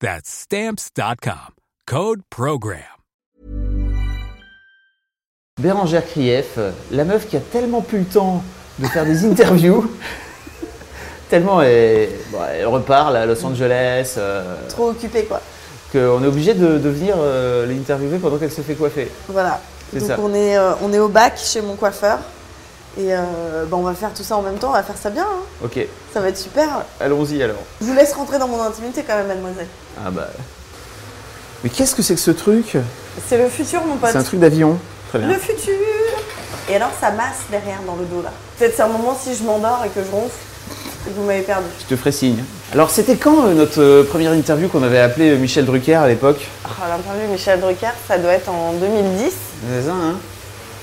That's stamps.com. Code program. Bérangère Krief, la meuf qui a tellement plus le temps de faire des interviews, tellement elle, bon, elle repart à Los Angeles, euh, Trop occupé quoi. qu'on est obligé de, de venir euh, l'interviewer pendant qu'elle se fait coiffer. Voilà. C'est Donc ça. on est, euh, on est au bac chez mon coiffeur. Et euh, bah, on va faire tout ça en même temps, on va faire ça bien. hein. Ok, Ça va être super. allons-y alors. Je vous laisse rentrer dans mon intimité quand même, mademoiselle. Ah bah. Mais qu'est-ce que c'est que ce truc? C'est le futur, mon pote. C'est un truc d'avion. Très bien. Le futur Et alors ça masse derrière dans le dos là. Peut-être c'est un moment si je m'endors et que je ronfle et que vous m'avez perdu. Je te ferai signe. Alors c'était quand euh, notre euh, première interview qu'on avait appelé euh, Michel Drucker à l'époque? Oh, L'interview Michel Drucker, ça doit être en 2010. C'est ça, hein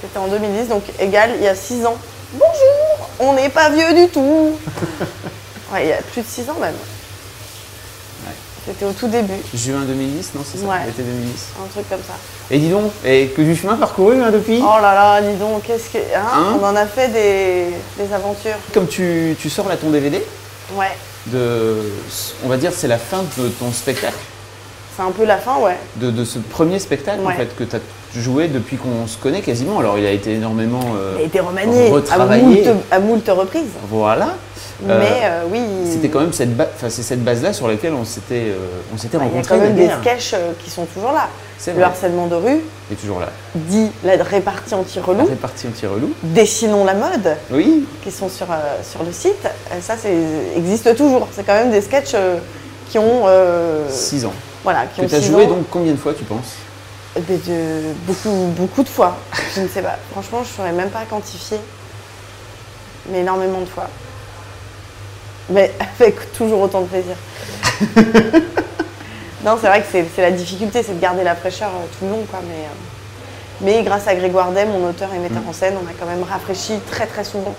C'était en 2010, donc égal il y a 6 ans. Bonjour On n'est pas vieux du tout Ouais, il y a plus de 6 ans même. C'était au tout début, Juin 2010, non c'est ça Ouais. L'été 2010. un truc comme ça. Et dis donc, et que du chemin parcouru hein, depuis? Oh là là, dis donc, qu'est-ce que. hein, Hein? On en a fait des, des aventures. Comme tu, tu sors là ton DVD, Ouais, de, on va dire c'est la fin de ton spectacle, c'est un peu la fin, ouais. de, de ce premier spectacle en fait que tu as joué depuis qu'on se connaît quasiment. Alors il a été énormément euh, Il a été remanié à retravaillé. moult, à moult reprises. Voilà. Mais euh, oui. C'était quand même cette, ba- enfin, c'est cette base-là sur laquelle on s'était, euh, on s'était Il y a rencontrés. quand même des sketchs euh, qui sont toujours là. Le vrai. harcèlement de rue, Il est toujours là. dit la répartie anti-relou, Réparti un petit relou. Dessinons la mode, Oui. qui sont sur, euh, sur le site. Euh, ça, c'est existe toujours. C'est quand même des sketchs euh, qui ont. euh, 6 ans. voilà, qui Que tu as joué ans. donc combien de fois tu penses? De- beaucoup, beaucoup de fois. Je ne sais pas. Franchement, je ne saurais même pas quantifier. Mais énormément de fois. Mais avec toujours autant de plaisir. non, c'est vrai que c'est c'est la difficulté, c'est de garder la fraîcheur euh, tout le long. Quoi, mais, euh, mais grâce à Grégoire Dem, mon auteur et metteur en scène, on a quand même rafraîchi très très souvent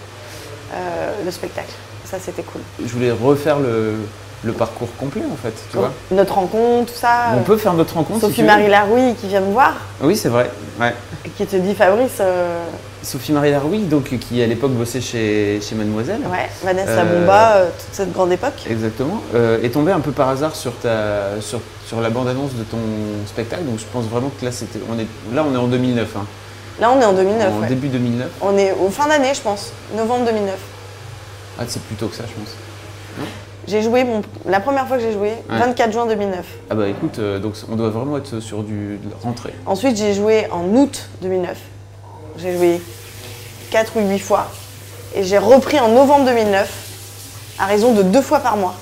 euh, le spectacle. Ça, c'était cool. Je voulais refaire le, le parcours complet en fait, tu vois. Notre rencontre, tout ça. On peut faire notre rencontre si veux. Sophie-Marie Larouille qui vient me voir Oui, c'est vrai. Ouais. qui te dit Fabrice, euh, Sophie-Marie Laroui, donc, qui à l'époque bossait chez, chez Mademoiselle. Ouais, Vanessa Euh, Bomba, euh, toute cette grande époque. Exactement. Est tombée un peu par hasard sur, ta, sur, sur la bande-annonce de ton spectacle. Donc je pense vraiment que là, c'était, on est, là on est en 2009. hein. Là, on est en 2009. en ouais. début 2009. On est au fin d'année, je pense, novembre 2009. Ah, c'est plus tôt que ça, je pense. J'ai joué, mon- la première fois que j'ai joué, Ouais. 24 juin 2009. Ah bah écoute, euh, donc on doit vraiment être sur du rentrée. Ensuite, j'ai joué en août 2009. J'ai joué 4 ou 8 fois. Et j'ai repris en novembre 2009, à raison de deux fois par mois.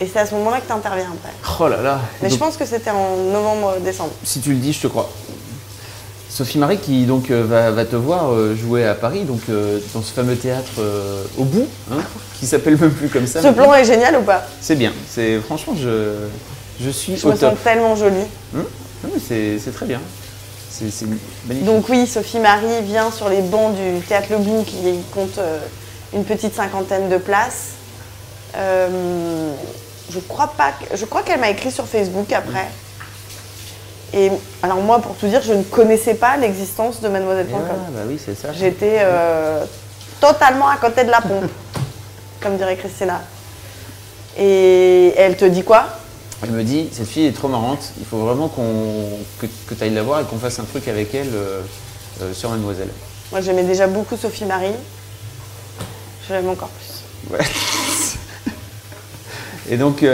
Et c'est à ce moment-là que tu interviens après. Oh là là. Mais Donc, je pense que c'était en novembre-décembre. Si tu le dis, je te crois. Sophie Marie qui donc euh, va, va te voir euh, jouer à Paris, donc euh, dans ce fameux théâtre euh, au bout, hein, qui s'appelle même plus comme ça. Ce maintenant. plan est génial ou pas? C'est bien. C'est franchement, je, je suis Je au me top. sens tellement jolie. Hum mais c'est très bien. C'est c'est magnifique. Donc oui, Sophie Marie vient sur les bancs du Théâtre Le Bout qui compte euh, une petite cinquantaine de places. Euh, je crois pas, que- je crois qu'elle m'a écrit sur Facebook après. Et alors moi, pour tout dire, je ne connaissais pas l'existence de Ah, Mademoiselle.com. bah oui, c'est ça. J'étais euh, totalement à côté de la pompe, comme dirait Christina. Et elle te dit quoi? Elle me dit, cette fille est trop marrante, il faut vraiment qu'on que, que tu ailles la voir et qu'on fasse un truc avec elle euh, euh, sur Mademoiselle. Moi, j'aimais déjà beaucoup Sophie Marie. Je l'aime encore plus. Ouais. et donc,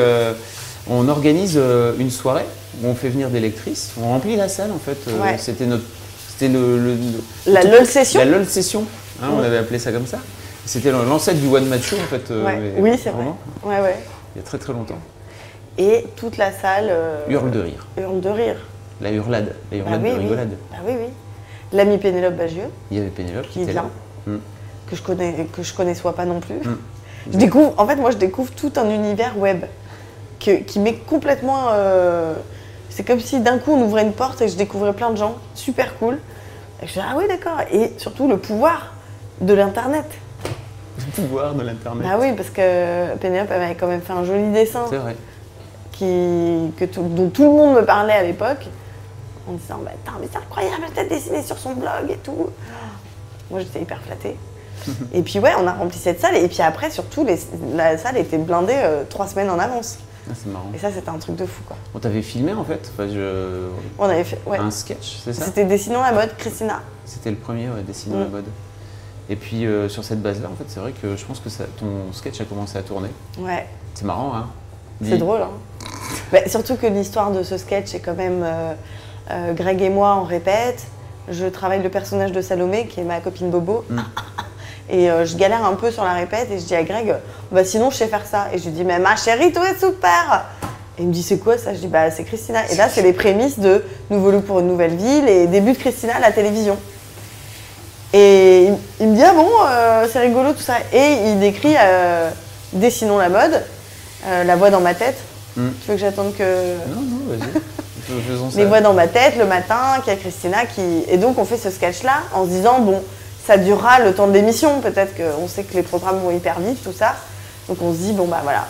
on organise une soirée où on fait venir des lectrices. On remplit la salle en fait. Euh, Ouais. C'était notre. C'était le, La LOL session La LOL session. hein, On avait appelé ça comme ça. C'était l'ancêtre du One Match Show en fait. euh, Ouais. Oui, c'est vrai. Ouais, ouais. Il y a très très longtemps. Et toute la salle euh, Hurle de rire. hurle de rire. La hurlade. La Bah hurlade oui, de oui. rigolade. Bah oui, oui. L'ami Pénélope Bagieux, Il y avait Pénélope qui était là. Mm. que je connais, que je connais soit pas non plus. Mm. Je découvre, en fait, moi, je découvre tout un univers web que- qui m'est complètement. euh, c'est comme si d'un coup on ouvrait une porte et je découvrais plein de gens, super cool. Et je dis ah oui d'accord. Et surtout le pouvoir de l'internet. Le pouvoir de l'internet. Bah oui, parce que Pénélope avait quand même fait un joli dessin C'est vrai. qui, que tout- dont tout le monde me parlait à l'époque, en disant bah, mais c'est incroyable, elle t'a dessiné sur son blog et tout. Moi j'étais hyper flattée. et puis ouais, on a rempli cette salle et puis après surtout les- la salle était blindée euh, trois semaines en avance. Ah, c'est marrant. Et ça c'était un truc de fou quoi. On t'avait filmé en fait enfin, je- On avait fait ouais. un sketch, c'est ça? C'était Dessinons la mode, Christina. C'était le premier, ouais, Dessinons Mm. la mode. Et puis euh, sur cette base-là, en fait, c'est vrai que je pense que ça- ton sketch a commencé à tourner. Ouais, C'est marrant, hein c'est drôle. Hein. Bah, surtout que l'histoire de ce sketch est quand même euh, euh, Greg et moi on répète. Je travaille le personnage de Salomé qui est ma copine Bobo. Mm. Et euh, je galère un peu sur la répète et je dis à Greg, bah sinon je sais faire ça. Et je lui dis, mais ma chérie, tout est super Et il me dit, c'est quoi ça? Je dis, bah c'est Christina. Et là, c'est les prémices de Nouveau Look pour une nouvelle ville et début de Christina à la télévision. Et il, il me dit, ah bon, euh, c'est rigolo tout ça. Et il décrit euh, Dessinons la mode, euh, la voix dans ma tête. Mm. Tu veux que j'attende que. Non, non, vas-y. Les voix dans ma tête le matin, qu'il y a Christina qui. Et donc on fait ce sketch-là en se disant, bon, ça durera le temps de l'émission, peut-être qu'on sait que les programmes vont hyper vite, tout ça. Donc on se dit, bon bah voilà.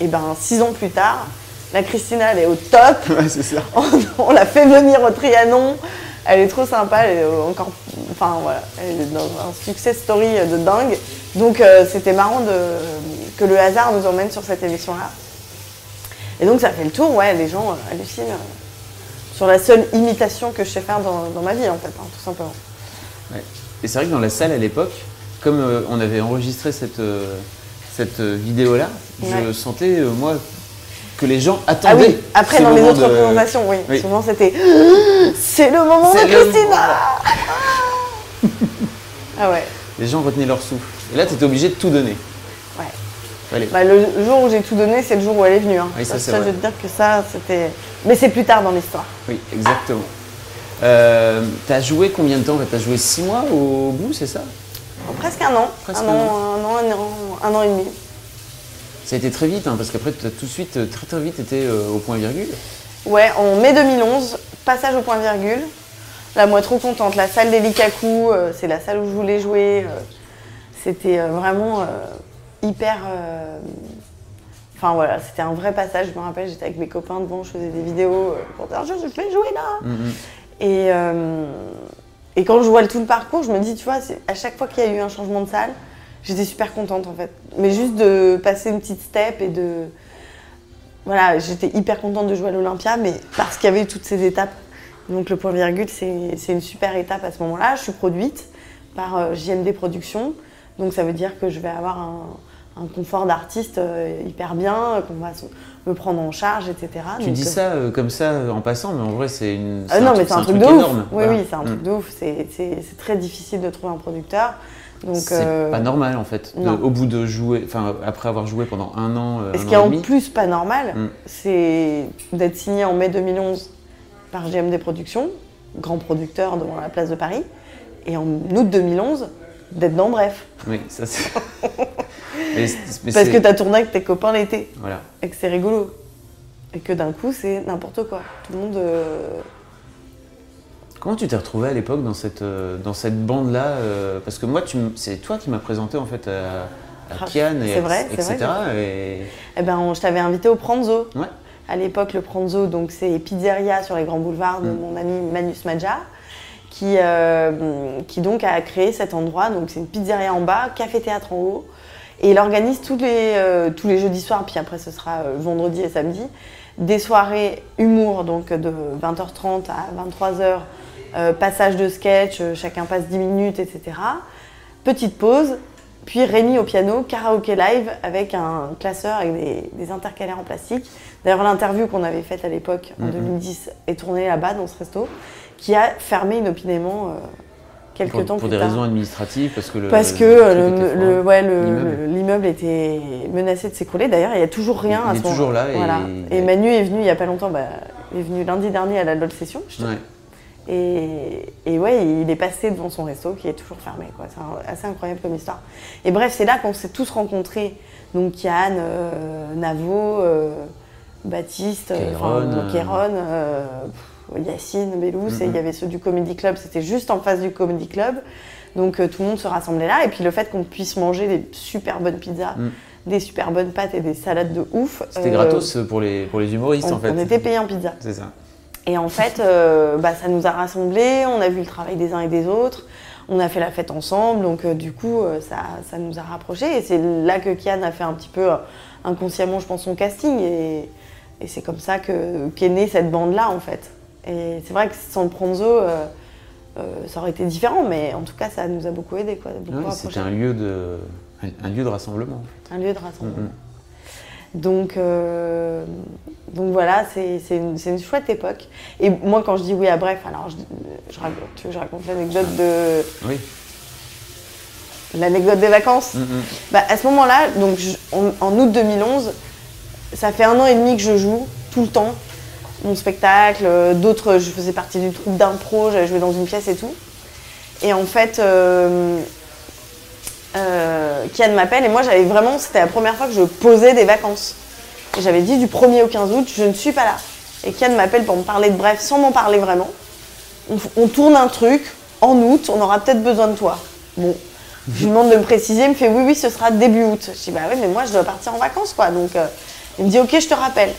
Et ben six ans plus tard, la Christina elle est au top, Ouais, c'est ça. on, on l'a fait venir au Trianon, elle est trop sympa, elle est encore. Enfin voilà, elle est dans un success story de dingue. Donc euh, c'était marrant de, que le hasard nous emmène sur cette émission-là. Et donc ça fait le tour, ouais, les gens euh, hallucinent euh, sur la seule imitation que je sais faire dans, dans ma vie en fait, hein, tout simplement. Ouais. Et c'est vrai que dans la salle à l'époque, comme euh, on avait enregistré cette, euh, cette euh, vidéo-là, je sentais, euh, moi, que les gens Ah attendaient. oui, après dans les autres de- représentations, oui. Oui. Souvent c'était C'est le moment de Christina Ah ouais, Les gens retenaient leur souffle. Et là, tu étais obligé de tout donner. ouais. Allez. Bah, le jour où j'ai tout donné, c'est le jour où elle est venue. hein. Oui, ça, je vrai. veux te dire que ça, c'était. Mais c'est plus tard dans l'histoire. Oui, exactement. Euh, t'as joué combien de temps? T'as joué six mois au bout, c'est ça? Presque un an. Presque un, an, un an, un an, un an et demi. Ça a été très vite, hein, parce qu'après, tu as tout de suite, euh, très très vite été euh, au point virgule. Ouais, en mai 2011, passage au point virgule. Là, moi, trop contente. La salle des Likaku, euh, c'est la salle où je voulais jouer. C'était vraiment hyper. Enfin voilà, c'était un vrai passage. Je me rappelle, j'étais avec mes copains devant, je faisais des vidéos pour dire je fais jouer là. Mhm. Et, euh, et quand je vois tout le parcours, je me dis, tu vois, à chaque fois qu'il y a eu un changement de salle, j'étais super contente en fait. Mais juste de passer une petite step et de. Voilà, j'étais hyper contente de jouer à l'Olympia, mais parce qu'il y avait toutes ces étapes. Donc le point virgule, c'est c'est une super étape à ce moment-là. Je suis produite par euh, JMD Productions, donc ça veut dire que je vais avoir un, un confort d'artiste euh, hyper bien, qu'on va me prendre en charge, etc. Tu Donc, dis euh, ça euh, comme ça euh, en passant, mais en vrai, c'est une. non, mais c'est un, truc, de ouf. énorme. Oui, Voilà. oui, c'est un Mm. truc de ouf. C'est- très difficile de trouver un producteur. Donc, C'est euh, pas normal en fait. de- au bout de jouer, enfin après avoir joué pendant un an, euh, Et ce qui est en plus pas normal, Mm. c'est d'être signé en mai 2011 par GMD Productions, grand producteur devant la place de Paris, et en août 2011 d'être dans Bref. Oui, ça c'est. Mais Parce que tu as tourné avec tes copains l'été, Voilà. et que c'est rigolo. Et que d'un coup, c'est n'importe quoi. Tout le monde. euh, Comment tu t'es retrouvé à l'époque dans cette, euh, dans cette bande-là euh, Parce que moi, c'est toi qui m'as présenté en fait à, à Ah, Kian et c'est vrai, c'est etc. vrai, et... Eh ben, je t'avais invité au Pranzo. Ouais. À l'époque, le Pranzo, donc c'est pizzeria sur les grands boulevards de Mm. mon ami Manus Madja, qui, qui donc a créé cet endroit. Donc c'est une pizzeria en bas, café-théâtre en haut. Et il organise tous les, euh, tous les jeudis soirs, puis après ce sera euh, vendredi et samedi, des soirées humour, donc de 20h30 à 23h, euh, passage de sketch, chacun passe 10 minutes, etc. Petite pause, puis Rémi au piano, karaoké live avec un classeur avec des, des intercalaires en plastique. D'ailleurs, l'interview qu'on avait faite à l'époque, en Mhm. 2010, est tournée là-bas, dans ce resto, qui a fermé inopinément quelques Pour, temps pour plus des raisons administratives, parce que le. Parce que le le- ouais, L'immeuble. le- l'immeuble était menacé de s'écrouler. D'ailleurs, il n'y a toujours rien Il à est ce moment toujours là et- Voilà. Et Manu est venu il n'y a pas longtemps, bah, il est venu lundi dernier à la LOL Session. je te- Ouais. Et, et ouais, il est passé devant son resto qui est toujours fermé. quoi. C'est assez incroyable comme histoire. Et bref, c'est là qu'on s'est tous rencontrés. Donc Yann, euh, Navo, euh, Baptiste, euh, Kéron, euh. Yacine, Bellous, et il y avait ceux du Comedy Club, c'était juste en face du Comedy Club. Donc euh, tout le monde se rassemblait là. Et puis le fait qu'on puisse manger des super bonnes pizzas, Mm. des super bonnes pâtes et des salades de ouf. C'était euh, gratos pour les, pour les humoristes, on, en fait. on était payé en pizza. C'est ça. Et en fait, euh, bah, ça nous a rassemblés, on a vu le travail des uns et des autres, on a fait la fête ensemble, donc du coup, ça, ça nous a rapprochés. Et c'est là que Kian a fait un petit peu inconsciemment, je pense, son casting. Et, et c'est comme ça que- qu'est née cette bande-là, en fait. Et c'est vrai que sans le Pronzo, euh, euh, ça aurait été différent, mais en tout cas, ça nous a beaucoup aidé, quoi, beaucoup. C'était un lieu de, un, un lieu de rassemblement. Un lieu de rassemblement. Donc, euh, donc voilà, c'est une, une chouette époque. Et moi, quand je dis oui à bref, alors je, je raconte, tu veux que je raconte l'anecdote de Oui. l'anecdote des vacances? Bah, à ce moment-là, donc je- en, en août 2011, ça fait un an et demi que je joue tout le temps mon spectacle. euh, D'autres, je faisais partie d'une troupe d'impro, j'avais joué dans une pièce et tout. Et en fait, euh, euh, Kian m'appelle et moi j'avais vraiment, c'était la première fois que je posais des vacances. Et j'avais dit du 1er au 15 août, je ne suis pas là. Et Kian m'appelle pour me parler de bref sans m'en parler vraiment. On, tourne un truc, en août, on aura peut-être besoin de toi. Bon, je lui demande de me préciser, il me fait oui, oui, ce sera début août. Je dis bah oui, mais moi je dois partir en vacances quoi. Donc il me dit ok, je te rappelle.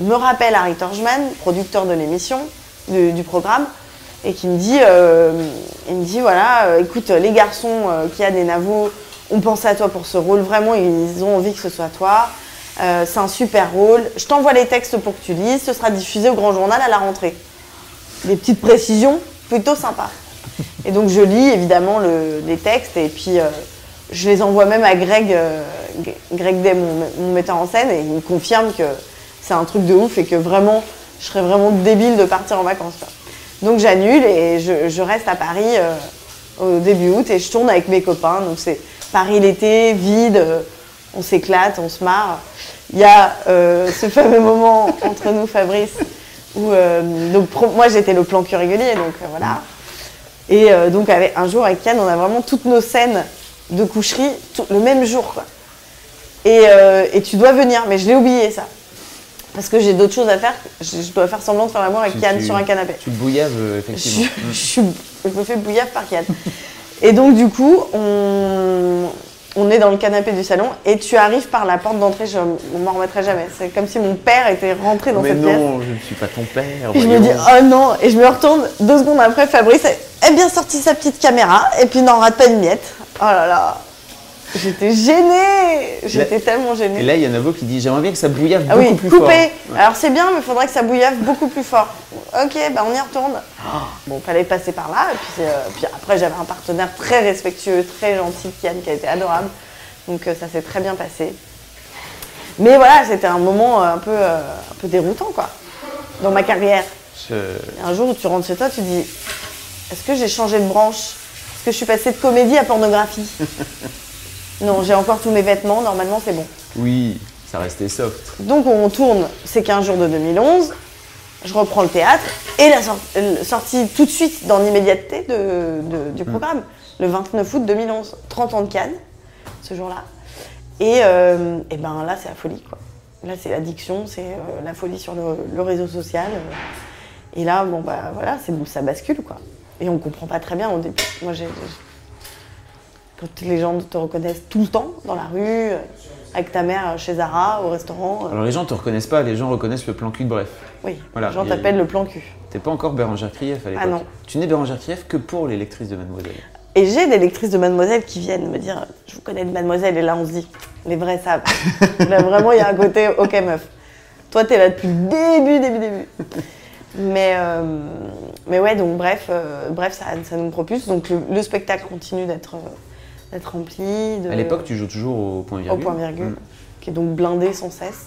Me rappelle Harry Torjman, producteur de l'émission, du, programme, et qui me dit, euh, il me dit voilà, euh, écoute, les garçons euh, qui a des navos ont pensé à toi pour ce rôle, vraiment, ils ont envie que ce soit toi. C'est un super rôle. Je t'envoie les textes pour que tu lises. Ce sera diffusé au Grand Journal à la rentrée. Des petites précisions plutôt sympas. Et donc je lis évidemment le- les textes et puis je les envoie même à Greg, Greg Day, mon metteur en scène, et il me confirme que c'est un truc de ouf et que vraiment, je serais vraiment débile de partir en vacances. Donc j'annule et je, reste à Paris euh, au début août et je tourne avec mes copains. Donc c'est Paris l'été, vide, euh, on s'éclate, on se marre. Il y a euh, ce fameux moment entre nous, Fabrice, où donc moi j'étais le plan régulier, donc voilà. Et donc avec, un jour avec Yann, on a vraiment toutes nos scènes de coucherie le même jour. Et tu dois venir, mais je l'ai oublié ça. Parce que j'ai d'autres choses à faire. Je, je dois faire semblant de faire l'amour avec Tu- Yann tu- sur un canapé. Tu bouillaves, euh, Je, effectivement. je suis- je me fais bouillave par Yann. Et donc du coup, on, on est dans le canapé du salon et tu arrives par la porte d'entrée, je ne m'en remettrai jamais. C'est comme si mon père était rentré dans Mais cette pièce. non, je ne suis pas ton père. Et je me dis, oh non, et je me retourne deux secondes après, Fabrice a bien sorti sa petite caméra et puis n'en rate pas une miette. Oh là là, j'étais gênée, j'étais tellement gênée. Et là, il y a Navo qui dit J'aimerais bien que ça bouillave ah beaucoup oui, plus coupé. fort. Ouais. Alors c'est bien, mais il faudrait que ça bouillave beaucoup plus fort. Ok, bah on y retourne. Bon, fallait passer par là. Et puis, euh, puis après, j'avais un partenaire très respectueux, très gentil, Kian, qui a été adorable. Donc euh, ça s'est très bien passé. Mais voilà, c'était un moment euh, un peu, euh, un peu déroutant, quoi, dans ma carrière. Je- un jour où tu rentres chez toi, tu dis Est-ce que j'ai changé de branche? Est-ce que je suis passée de comédie à pornographie? Non, j'ai encore tous mes vêtements, normalement c'est bon. Oui, ça restait soft. Donc on tourne ces 15 jours de 2011, je reprends le théâtre et la euh, sortie tout de suite dans l'immédiateté de- de- du programme, le 29 août 2011, 30 ans de Cannes, ce jour-là. Et, euh, et ben là c'est la folie quoi. Là c'est l'addiction, c'est euh, la folie sur le, le réseau social. euh. et là bon bah voilà, c'est ça bascule quoi. Et on comprend pas très bien au début. Moi j'ai quand les gens te reconnaissent tout le temps dans la rue, avec ta mère chez Zara, au restaurant. euh, Alors les gens te reconnaissent pas, les gens reconnaissent le plan cul de bref. oui, Voilà, les gens t'appellent le plan cul. T'es pas encore Bérangère Krief à l'époque. Ah non. Tu n'es Bérangère Krief que pour les lectrices de Mademoiselle. Et j'ai des lectrices de Mademoiselle qui viennent me dire Je vous connais de Mademoiselle, et là on se dit Les vrais savent. là vraiment, il y a un côté Ok, meuf. Toi, t'es là depuis le début, début, début. Mais, euh, mais ouais, donc bref, euh, bref ça, ça nous propulse. Donc le, le spectacle continue d'être euh, d'être rempli. De, À l'époque, tu joues toujours au point au virgule. point virgule, Mm. qui est donc blindé sans cesse.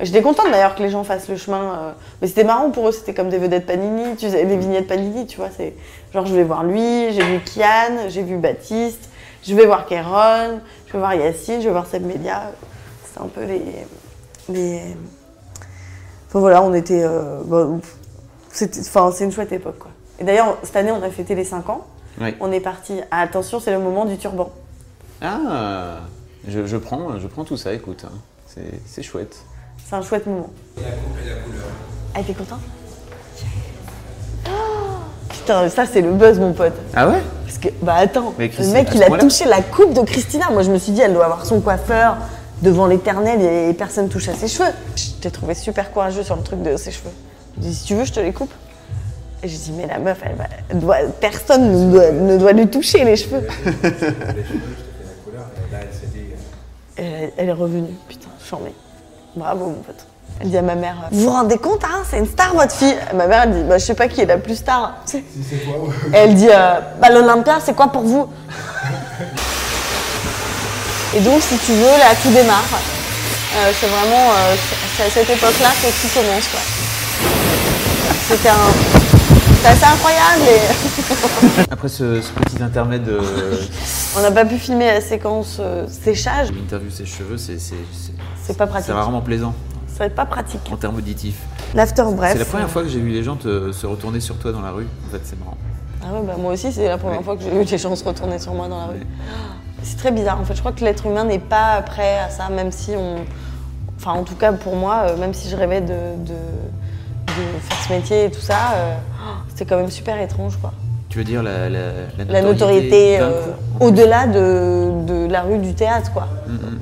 J'étais contente d'ailleurs que les gens fassent le chemin. euh, mais c'était marrant pour eux, c'était comme des vedettes Panini, tu sais, des vignettes Panini, tu vois. C'est genre je vais voir lui, j'ai vu Kian, j'ai vu Baptiste, je vais voir Kéron, je vais voir Yacine, je vais voir Seb Media. C'était un peu les. les... Enfin voilà, on était. euh, bah, c'est une chouette époque quoi. Et d'ailleurs, cette année, on a fêté les 5 ans. Oui. On est parti. Ah, attention, c'est le moment du turban. Ah, je, je prends, je prends tout ça, écoute. hein. C'est- C'est chouette. C'est un chouette moment. Et la, cou- et la couleur. Ah, t'es content? Oh Putain, ça c'est le buzz, mon pote. Ah ouais? Parce que, bah attends, Mais le mec il a touché la coupe de Christina. Moi je me suis dit, elle doit avoir son coiffeur devant l'éternel et personne touche à ses cheveux. Je t'ai trouvé super courageux sur le truc de ses cheveux. J'ai dit, si tu veux, je te les coupe. Et j'ai dit, mais la meuf, elle va- elle doit, personne ne doit, ne doit lui toucher les cheveux. Je elle euh, elle, est revenue, putain, charmée. Bravo, mon pote. Elle dit à ma mère, vous vous rendez compte, hein, c'est une star votre fille Ma mère, elle dit, bah, je sais pas qui est la plus star. Si c'est toi elle dit, euh, bah, l'Olympia, c'est quoi pour vous? Et donc, si tu veux, là, tout démarre. Euh, c'est vraiment euh, c'est à cette époque-là que tout commence. quoi. C'était un... C'est assez incroyable et Après ce, ce petit intermède de on n'a pas pu filmer la séquence euh, séchage. l'interview ses cheveux, c'est c'est- pas pratique. c'est rarement plaisant Ça va être pas pratique. en termes auditifs. L'after, bref. C'est la première fois que j'ai vu les gens te- se retourner sur toi dans la rue. En fait, c'est marrant. Ah ouais, bah moi aussi, c'est la première fois que j'ai vu les gens se retourner sur moi dans la rue. Ouais. C'est très bizarre. En fait, je crois que l'être humain n'est pas prêt à ça, même si on. Enfin, en tout cas, pour moi, euh, même si je rêvais de, de, de faire ce métier et tout ça, euh, c'était quand même super étrange, quoi. Tu veux dire la, la, La notoriété euh, au-delà de, de la rue du théâtre, quoi. Mhm.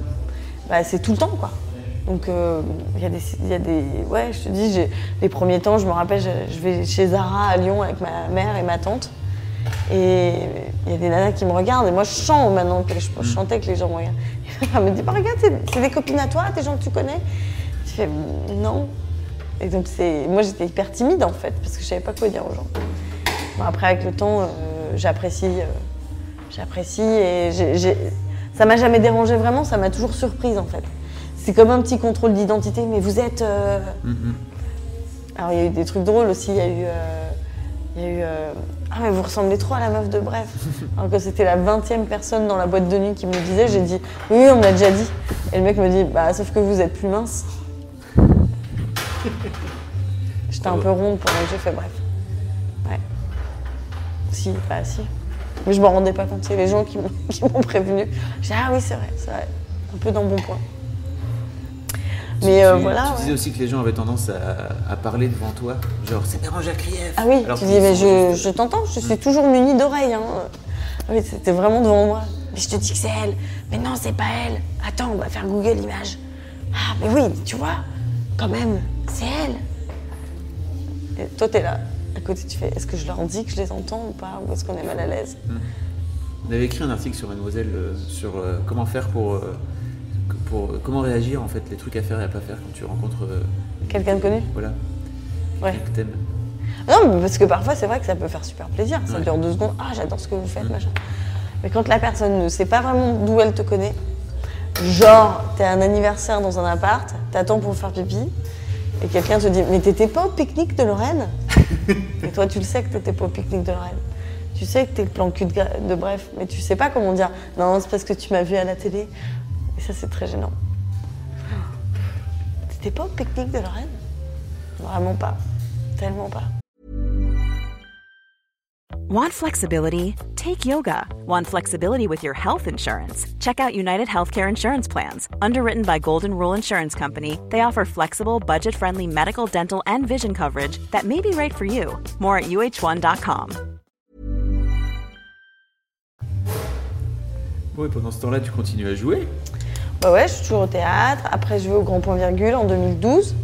Bah, c'est tout le temps, quoi. Donc, euh, il y, a des- il y a des. Ouais, je te dis, les premiers temps, je me rappelle, je, je vais chez Zara à Lyon avec ma mère et ma tante. Et il y a des nanas qui me regardent. Et moi, je chante maintenant. que Je, je chantais que les gens me regardent. Et elle me dit bah, Regarde, c'est c'est des copines à toi, des gens que tu connais Je fais Non. Et donc, moi, j'étais hyper timide, en fait, parce que je savais pas quoi dire aux gens. Bon, après, avec le temps, euh, j'apprécie. euh, j'apprécie et ça m'a jamais dérangé vraiment, ça m'a toujours surprise, en fait. C'est comme un petit contrôle d'identité, mais vous êtes. euh, Mhm. alors il y a eu des trucs drôles aussi, il y a eu. il y a eu Ah mais vous ressemblez trop à la meuf de Bref. Alors que c'était la 20e personne dans la boîte de nuit qui me le disait, j'ai dit oui, oui, on me l'a déjà dit. Et le mec me dit bah sauf que vous êtes plus mince. J'étais un peu ronde pendant que j'ai fait Bref. Ouais. Si, bah si. Mais je m'en rendais pas compte, c'est les gens qui m'ont prévenu. J'ai dit ah oui c'est vrai, c'est vrai. Un peu dans le bon point. Mais Tu- euh, voilà. Tu ouais. disais aussi que les gens avaient tendance à, à parler devant toi. Genre, c'est Bérangère Krief. Ah oui, Alors tu dis, mais je, t'entends, je suis toujours munie d'oreilles. Hein. Ah Oui, c'était vraiment devant moi. Mais je te dis que c'est elle. Mais non, c'est pas elle. Attends, on va faire Google Images. Ah, mais oui, tu vois, quand même, c'est elle. Et toi, t'es là. À côté, tu fais, est-ce que je leur dis que je les entends ou pas? Ou est-ce qu'on est mal à l'aise? On avait écrit un article sur Mademoiselle euh, sur euh, comment faire pour, euh, pour comment réagir en fait, les trucs à faire et à pas faire quand tu rencontres Quelqu'un de connu? Voilà Ouais. quelqu'un que t'aimes. Non, mais parce que parfois, c'est vrai que ça peut faire super plaisir. Ça Ouais. dure deux secondes. Ah, j'adore ce que vous faites, machin. Mais quand la personne ne sait pas vraiment d'où elle te connaît, genre, t'es à un anniversaire dans un appart, t'attends pour faire pipi, et quelqu'un te dit Mais t'étais pas au pique-nique de Lorraine Et toi, tu le sais que t'étais pas au pique-nique de Lorraine. Tu sais que t'es le plan cul de, de bref, mais tu sais pas comment dire Non, c'est parce que tu m'as vu à la télé. Et ça, c'est très gênant. T'étais pas au pique-nique de Lorraine? Vraiment pas. Tellement pas. Want flexibility? Take yoga. Want flexibility with your health insurance? Check out United Healthcare Insurance Plans. Underwritten by Golden Rule Insurance Company, they offer flexible, budget friendly medical, dental, and vision coverage that may be right for you. More at uh1.com. Bon, et pendant ce temps-là, tu continues à jouer. Bah ouais, je suis toujours au théâtre. Après, je vais au Grand Point Virgule en 2012.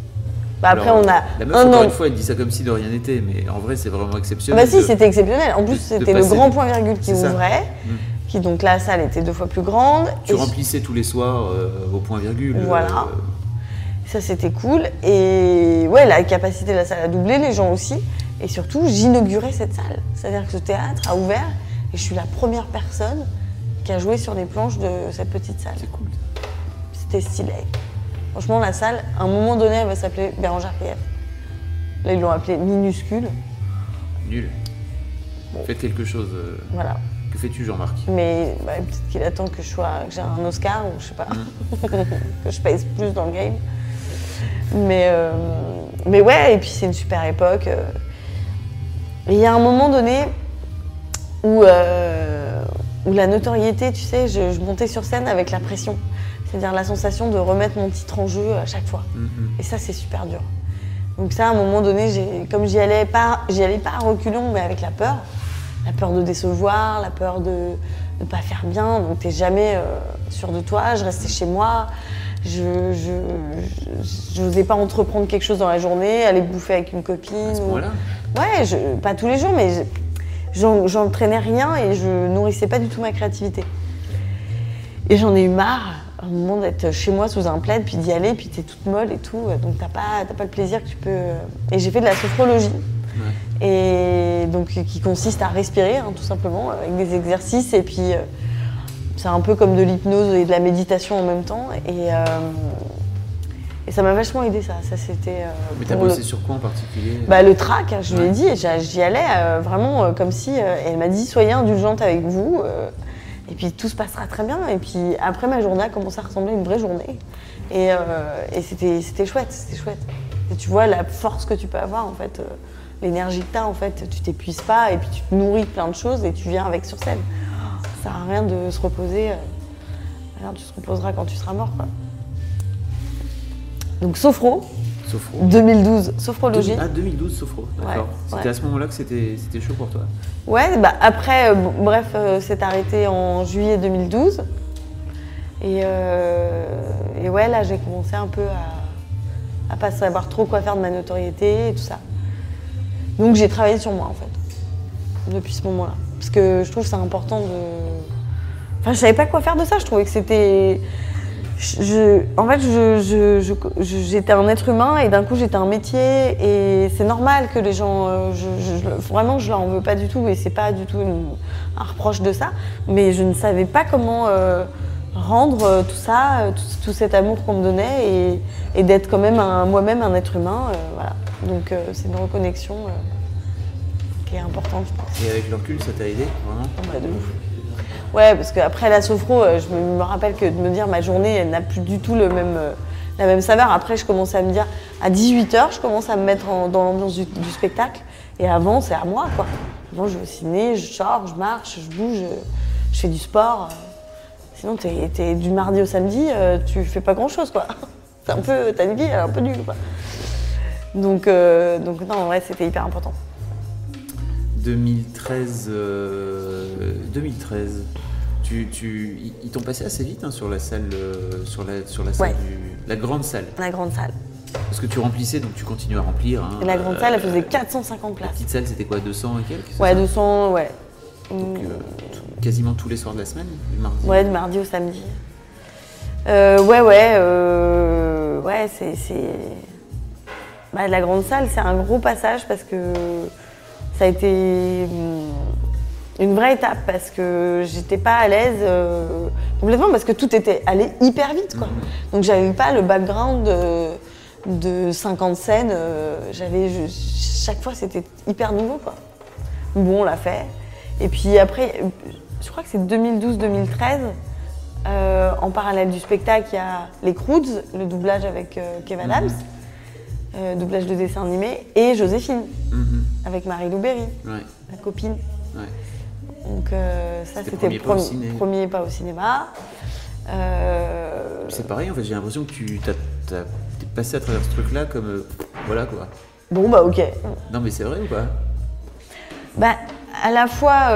Bah après, Alors, on a La meuf, un encore an. une fois, elle dit ça comme si de rien n'était, mais en vrai, c'est vraiment exceptionnel. Bah si, de- c'était exceptionnel. En plus, c'était le Grand Point Virgule qui ouvrait. Mm. Qui donc la salle était deux fois plus grande. Tu Et remplissais tous les soirs euh, au point virgule. Voilà. euh, Ça, c'était cool. Et ouais, la capacité de la salle a doublé, les gens aussi. Et surtout, j'inaugurais cette salle. C'est-à-dire que ce théâtre a ouvert et je suis la première personne qui a joué sur les planches de cette petite salle. c'est cool. C'était stylé. Franchement, la salle, à un moment donné, elle va s'appeler Bérangère PF. Là, ils l'ont appelée minuscule. Nul. Faites quelque chose. euh, Voilà. Que fais-tu, Jean-Marc? Mais bah, peut-être qu'il attend que je sois, que j'ai un Oscar ou je sais pas, que je pèse plus dans le game. Mais, euh, mais ouais, et puis c'est une super époque. euh. Et il y a un moment donné où, euh, où la notoriété, tu sais, je, je montais sur scène avec la pression. C'est-à-dire la sensation de remettre mon titre en jeu à chaque fois. Et ça, c'est super dur. Donc ça, à un moment donné, comme j'y allais pas, j'y allais pas à reculons, mais avec la peur, la peur de décevoir, la peur de ne pas faire bien. Donc t'es jamais euh, sûr de toi. Je restais chez moi. Je je n'osais pas entreprendre quelque chose dans la journée, aller bouffer avec une copine. À ce ou- Ouais, je- pas tous les jours, mais je- j'en- j'entraînais rien et je nourrissais pas du tout ma créativité. Et j'en ai eu marre, un moment d'être chez moi sous un plaid, puis d'y aller, puis t'es toute molle et tout, donc t'as pas, pas le plaisir que tu peux. Et j'ai fait de la sophrologie, et donc qui consiste à respirer, hein, tout simplement, avec des exercices, et puis euh, c'est un peu comme de l'hypnose et de la méditation en même temps, et, euh, et ça m'a vachement aidé ça. Ça c'était. euh, Mais t'as le- bossé sur quoi en particulier? Bah, le trac, je lui ai Ouais. dit, j'y allais vraiment comme si. elle m'a dit soyez indulgente avec vous, et puis tout se passera très bien. Et puis après, ma journée a commencé à ressembler à une vraie journée. Et, euh, c'était c'était chouette, c'était chouette. Et tu vois la force que tu peux avoir, en fait, euh, l'énergie que tu as, en fait, tu t'épuises pas, et puis tu te nourris de plein de choses, et tu viens avec sur scène. Ça sert à rien de se reposer. euh, alors tu te reposeras quand tu seras mort. Donc Sophro, Sophro. 2012, sophrologie. Ah, 2012, Sophro, d'accord. Ouais, C'était ouais. à ce moment-là que c'était chaud pour toi Ouais, bah après, euh, bref, euh, c'est arrêté en juillet 2012. Et, euh, et ouais, là, j'ai commencé un peu à, à pas savoir trop quoi faire de ma notoriété et tout ça. Donc j'ai travaillé sur moi, en fait, depuis ce moment-là. Parce que je trouve que c'est important de... Enfin, je savais pas quoi faire de ça, je trouvais que c'était... Je, en fait, je- je- j'étais un être humain et d'un coup j'étais un métier et c'est normal que les gens, euh, vraiment, je leur en veux pas du tout et c'est pas du tout une- un reproche de ça, mais je ne savais pas comment euh, rendre euh, tout ça, euh, tout, tout cet amour qu'on me donnait et, et d'être quand même moi-même un être humain, voilà. Donc c'est une reconnexion qui est importante, je pense. Et avec le recul, ça t'a aidé, vraiment? Ouais, de ouf. Ouais, parce qu'après la sophro, euh, je me, rappelle que de me dire ma journée, elle n'a plus du tout le même, euh, la même saveur. Après, je commence à me dire, à 18h, je commence à me mettre dans l'ambiance du, spectacle. Et avant, c'est à moi, quoi. Avant, je vais au ciné, je sors, je marche, je bouge, euh, je fais du sport. Sinon, t'es, du mardi au samedi, tu fais pas grand-chose, quoi. C'est un peu, ta vie, un peu nulle, quoi. Donc, euh, donc non, ouais, c'était hyper important. 2013, euh, 2013. Tu, tu, ils- t'ont passé assez vite hein, sur la salle, euh, sur la, sur la salle Ouais. du- la grande salle. La grande salle. Parce que tu remplissais, donc tu continues à remplir. hein. La grande Euh, salle, elle faisait 450 La places. petite salle, c'était quoi, 200 et quelques Ouais, ça 200, ouais. Donc, euh, t- quasiment tous les soirs de la semaine, du mardi. Ouais, du mardi au samedi. Euh, ouais, ouais, euh, ouais, c'est. c'est- Bah, la grande salle, c'est un gros passage parce que ça a été hum, une vraie étape parce que j'étais pas à l'aise euh, complètement parce que tout était allé hyper vite, quoi. Donc j'avais pas le background de, de 50 scènes. euh, j'avais chaque fois c'était hyper nouveau, quoi. Bon, on l'a fait. Et puis après, euh, je crois que c'est 2012-2013. euh, en parallèle du spectacle, il y a les Croods, le doublage avec euh, Kev Adams, euh, doublage de dessin animé, et Joséphine, Mhm. avec Marie-Lou Berry, Ouais, la copine. ouais. Donc euh, ça, C'était c'était premier le pas au premier, ciné. premier pas au cinéma. Euh, C'est pareil, en fait, j'ai l'impression que tu t'es passé à travers ce truc-là comme. voilà quoi. bon, bah ok. Non, mais c'est vrai ou pas? Bah, à la fois,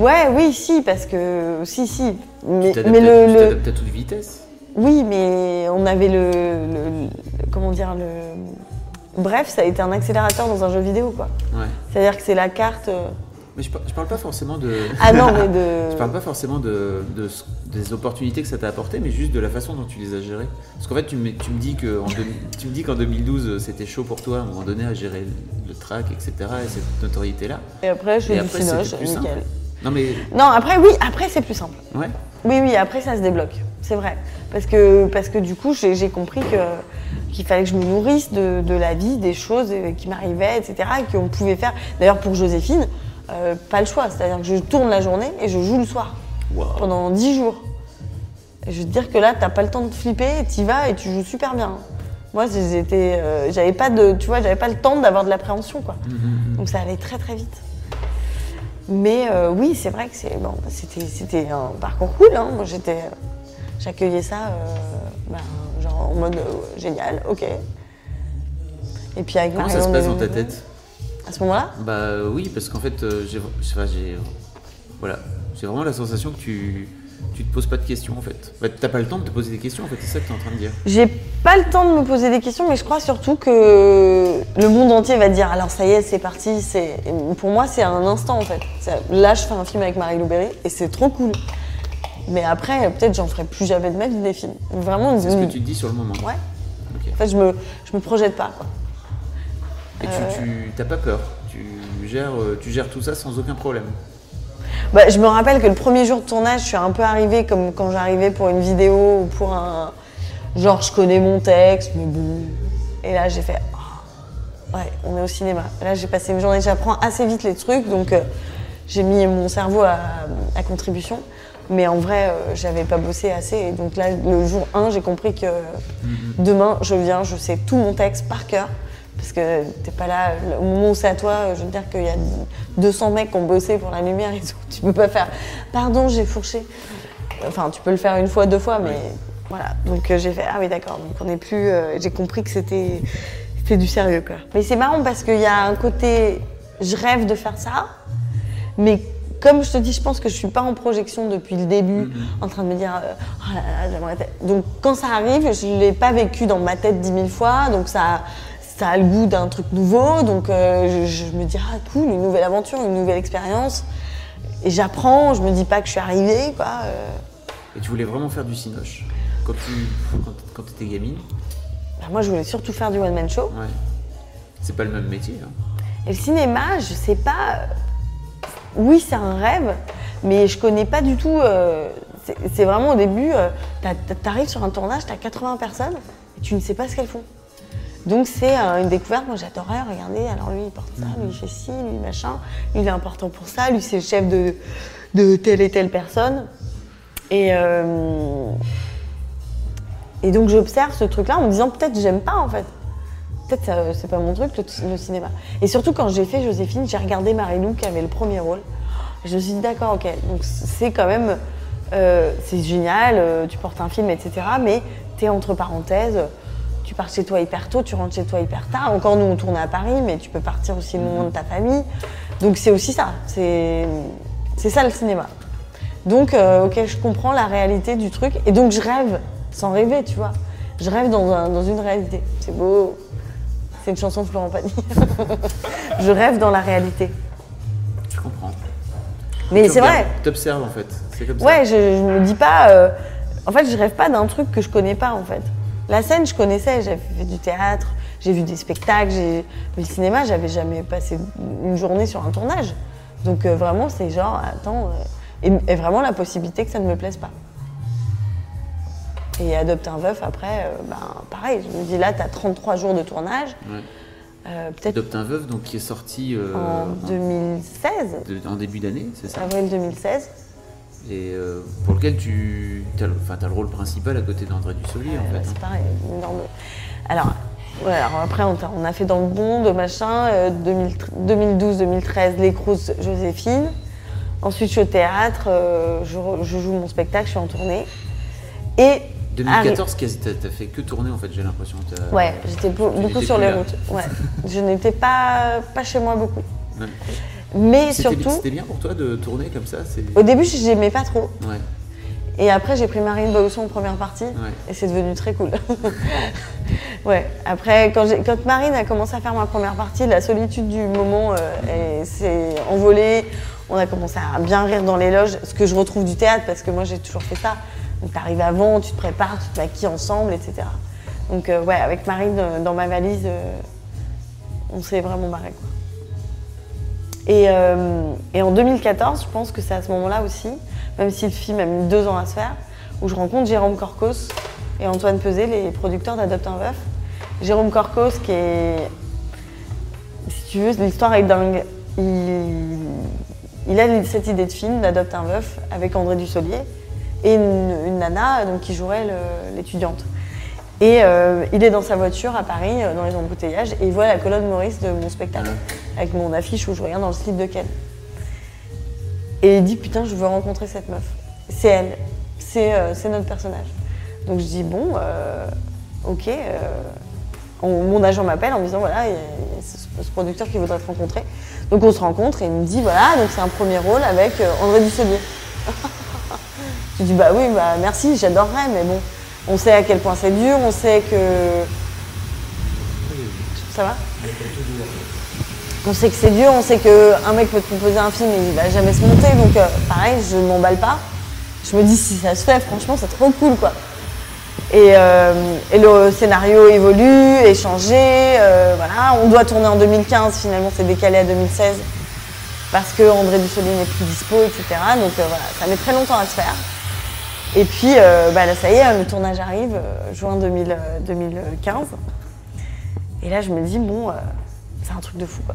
ouais, oui, si, parce que, si, si. Mais, Tu mais le, tu à toute vitesse? oui, mais on avait le- comment dire, le, bref, ça a été un accélérateur dans un jeu vidéo, quoi. Ouais. C'est-à-dire que c'est la carte. euh, Mais je, je parle pas forcément de. Ah non, mais de. Je parle pas forcément de, des opportunités que ça t'a apporté, mais juste de la façon dont tu les as gérées. Parce qu'en fait, tu me, tu me dis que en deux- tu me dis qu'en 2012, euh, c'était chaud pour toi à un moment donné à gérer le, track, etc. et cette notoriété-là. Et après, je fais du simple. nickel. Non mais Non, après, oui, après, c'est plus simple. ouais. Oui, oui, après, ça se débloque. c'est vrai. Parce que, parce que du coup, j'ai compris que- qu'il fallait que je me nourrisse de, de la vie, des choses euh, qui m'arrivaient, etc. Et qu'on pouvait faire. D'ailleurs, pour Joséphine, euh, pas le choix. C'est-à-dire que je tourne la journée et je joue le soir. Pendant 10 jours. Et je veux te dire que là, t'as pas le temps de flipper, t'y vas et tu joues super bien. Moi, j'étais, euh, j'avais pas de, tu vois, j'avais pas le temps d'avoir de l'appréhension, quoi. Donc ça allait très très vite. Mais euh, oui, c'est vrai que c'est bon, c'était c'était un parcours cool. Hein. Moi, j'étais, j'accueillais ça, euh, ben, genre en mode euh, génial, ok. Et puis avec Comment ça se passe dans ta tête À ce moment-là, Bah euh, oui, parce qu'en fait, j'ai, voilà, j'ai vraiment la sensation que tu, tu te poses pas de questions en fait. Bah, t'as pas le temps de te poser des questions en fait, c'est ça que t'es en train de dire. j'ai pas le temps de me poser des questions, mais je crois surtout que le monde entier va dire alors ça y est, c'est parti. C'est pour moi, c'est un instant en fait. Là, je fais un film avec Marie Louberry et c'est trop cool. Mais après, peut-être j'en ferai plus jamais de ma vie des films. Vraiment, C'est ce que tu te dis sur le moment. Ouais. En fait, je me, je me projette pas. Quoi. Et tu, tu t'as pas peur? Tu gères, euh, tu gères tout ça sans aucun problème? Bah, je me rappelle que le premier jour de tournage, je suis un peu arrivée comme quand j'arrivais pour une vidéo ou pour un. Genre, je connais mon texte, mais bon. Et là, j'ai fait. Ah, ouais, on est au cinéma. Là, j'ai passé une journée, j'apprends assez vite les trucs, donc euh, j'ai mis mon cerveau à, à contribution. Mais en vrai, euh, j'avais pas bossé assez. Et donc là, le jour 1, j'ai compris que demain, je viens, je sais tout mon texte par cœur. Parce que t'es pas là, au moment où c'est à toi, je veux dire qu'il y a 200 mecs qui ont bossé pour la lumière et tout. Tu peux pas faire, pardon, j'ai fourché. Enfin, tu peux le faire une fois, deux fois, mais voilà. Donc euh, j'ai fait, ah oui, d'accord. Donc on est plus. euh, j'ai compris que c'était c'était du sérieux, quoi. Mais c'est marrant parce qu'il y a un côté, je rêve de faire ça, mais comme je te dis, je pense que je suis pas en projection depuis le début, en train de me dire, euh, oh là là, j'aimerais. Donc quand ça arrive, je l'ai pas vécu dans ma tête dix mille fois, donc ça, ça a le goût d'un truc nouveau, donc euh, je, je me dis, ah cool, une nouvelle aventure, une nouvelle expérience. Et j'apprends, je me dis pas que je suis arrivée, quoi. euh. Et tu voulais vraiment faire du cinoche quand tu quand, quand t'étais gamine? Bah, moi, je voulais surtout faire du one-man show. Ouais. C'est pas le même métier. hein. Et le cinéma, je sais pas. Oui, c'est un rêve, mais je connais pas du tout. euh, c'est- vraiment au début, euh, t'as- t'arrives sur un tournage, t'as 80 personnes tu ne sais pas ce qu'elles font. Donc c'est euh, une découverte. Moi, j'adorais regarder. Alors lui, il porte ça, lui, il fait ci, lui, machin. Lui, il est important pour ça. Lui, c'est le chef de, de telle et telle personne. Et, euh, et donc j'observe ce truc-là en me disant peut-être j'aime pas en fait. Peut-être ça, c'est pas mon truc le, cinéma. Et surtout quand j'ai fait Joséphine, j'ai regardé Marie-Lou qui avait le premier rôle. Je me suis dit d'accord, ok, donc c'est quand même euh, c'est génial, euh, tu portes un film, etc. Mais t'es entre parenthèses, tu pars chez toi hyper tôt, tu rentres chez toi hyper tard. Encore nous on tournait à Paris, mais tu peux partir aussi loin de ta famille. Donc c'est aussi ça, c'est c'est ça le cinéma. Donc, euh, ok, je comprends la réalité du truc. Et donc, je rêve, sans rêver, tu vois. Je rêve dans, un- dans une réalité. C'est beau. C'est une chanson de Florent Pagny. je rêve dans la réalité. Je comprends. Mais c'est vrai. T'observes en fait. C'est comme ça. Ouais, je, je me dis pas. euh, en fait, je rêve pas d'un truc que je connais pas, en fait. La scène, je connaissais. J'avais fait du théâtre, j'ai vu des spectacles, j'ai. Mais le cinéma, j'avais jamais passé une journée sur un tournage. Donc, euh, vraiment, c'est genre, attends. euh, et, et vraiment la possibilité que ça ne me plaise pas. Et adopter un veuf, après, euh, ben, pareil. Je me dis là, t'as 33 jours de tournage. Ouais. euh, Adopte un veuf, donc qui est sorti euh, en 2016, de- en début d'année, c'est ça? Avril 2016. Et euh, pour lequel tu as, t'as le rôle principal à côté d'André Dussolier en fait. bah, hein. c'est pareil, énorme- Alors, ouais, alors après, on, a fait dans le bon, de machin, euh, 2012-2013, Les Crous, Joséphine. Ensuite, je suis au théâtre, je, je joue mon spectacle, je suis en tournée. Et. 2014, quasi- t'as fait que tourner en fait, j'ai l'impression. Ouais, j'étais beaucoup sur les routes. Ouais. je n'étais pas, pas chez moi beaucoup. Ouais. Mais surtout, c'était bien pour toi de tourner comme ça au début, je n'aimais pas trop. Ouais. Et après, j'ai pris Marine Bausson en première partie Ouais. et c'est devenu très cool. ouais. Après, quand, Marine a commencé à faire ma première partie, la solitude du moment euh, s'est envolée. On a commencé à bien rire dans les loges, ce que je retrouve du théâtre parce que moi j'ai toujours fait ça. Donc t'arrives avant, tu te prépares, tu te maquilles ensemble, etc. Donc euh, ouais, avec Marine euh, dans ma valise, euh, on s'est vraiment marré. Quoi. Et, en 2014, je pense que c'est à ce moment-là aussi, même si le film a mis deux ans à se faire, où je rencontre Jérôme Corcos et Antoine Peset, les producteurs d'Adopte un Veuf. Jérôme Corcos, qui est. Si tu veux, l'histoire est dingue. Il a cette idée de film d'Adopte un Veuf avec André Dussolier et une, nana donc, qui jouerait l'étudiante. Et euh, il est dans sa voiture à Paris, euh, dans les embouteillages, et il voit la colonne Maurice de mon spectacle, avec mon affiche où je regarde dans le slip de Ken. Et il dit Putain, je veux rencontrer cette meuf. C'est elle, c'est euh, notre personnage. Donc je dis Bon, euh, ok. on- mon agent m'appelle en me disant Voilà, il ce, producteur qui voudrait te rencontrer. Donc on se rencontre et il me dit Voilà, donc c'est un premier rôle avec André Dussolier. Je dis bah oui, bah merci, j'adorerais, mais bon, on sait à quel point c'est dur, on sait que. Ça va On sait que c'est dur, on sait qu'un mec peut te proposer un film et il va jamais se monter, donc euh, pareil, je m'emballe pas. Je me dis si ça se fait, franchement, c'est trop cool quoi. Et, euh, et le scénario évolue, est changé, euh, voilà. On doit tourner en 2015, finalement c'est décalé à 2016 parce que André n'est plus dispo, etc. Donc voilà, ça met très longtemps à se faire. Et puis euh, bah, là, ça y est, le tournage arrive, euh, juin 2000, euh, 2015. Et là, je me dis, bon, euh, c'est un truc de fou, quoi.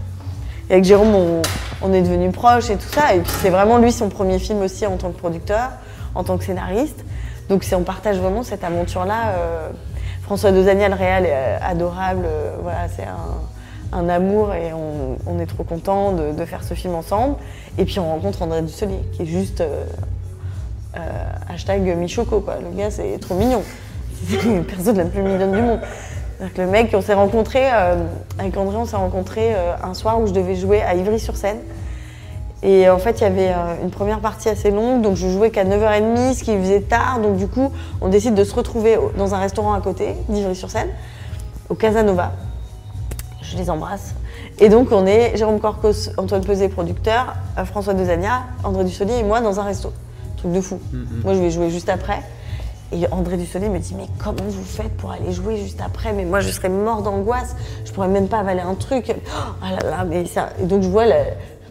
Et avec Jérôme, on, est devenus proches et tout ça. Et puis c'est vraiment lui son premier film aussi en tant que producteur, en tant que scénariste. Donc on partage vraiment cette aventure-là. euh, François Dozania, le réal, est euh, adorable. euh, voilà, c'est un, amour et on, est trop content de, de faire ce film ensemble. Et puis on rencontre André Dussolier, qui est juste euh, hashtag Michoco, quoi. Le gars, c'est trop mignon. C'est la personne la plus mignonne du monde. Que le mec, on s'est rencontrés, euh, avec André, on s'est rencontrés euh, un soir où je devais jouer à Ivry-sur-Seine. Et en fait, il y avait une première partie assez longue, donc je jouais qu'à 9h30, ce qui faisait tard. Donc du coup, on décide de se retrouver dans un restaurant à côté d'Ivry-sur-Seine, au Casanova. Je les embrasse. Et donc, on est Jérôme Corcos, Antoine Peset, producteur, François Dezania, André Dussolier et moi dans un resto. Truc de fou. Moi, je vais jouer juste après. Et André Dussolier me dit Mais comment vous faites pour aller jouer juste après? Mais moi, je serais mort d'angoisse. Je pourrais même pas avaler un truc. Oh là là, mais ça. Et donc, je vois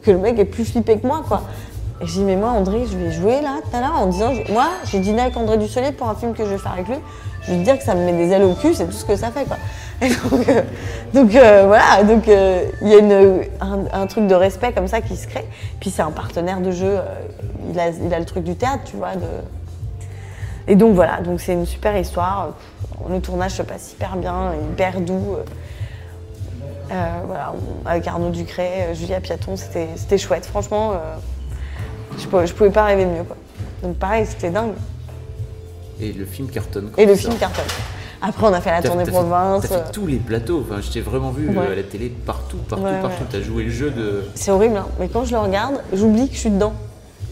que le mec est plus flippé que moi, quoi. Et je dis Mais moi, André, je vais jouer là, tout à l'heure, en disant Moi, j'ai dîné avec André Dussolier pour un film que je vais faire avec lui. Je vais te dire que ça me met des ailes au cul, c'est tout ce que ça fait, quoi. Et donc, euh, donc euh, voilà, donc euh, il y a une- un, un truc de respect comme ça qui se crée. Puis c'est un partenaire de jeu, il, a, il a le truc du théâtre, tu vois. De... Et donc voilà, donc c'est une super histoire. Le tournage se passe hyper bien, hyper doux. Voilà, avec Arnaud Ducré, euh, Julia Piaton, c'était chouette. Franchement, je, pouvais, je pouvais pas rêver mieux. Quoi. Donc pareil, c'était dingue. Et le film cartonne. quand Et le il film cartonne. Après, on a fait la tournée fait- province. T'as fait tous les plateaux. Enfin, je t'ai vraiment vu euh, Ouais. à la télé partout, partout, Ouais, partout. T'as joué le jeu de. C'est horrible, hein. mais quand je le regarde, j'oublie que je suis dedans.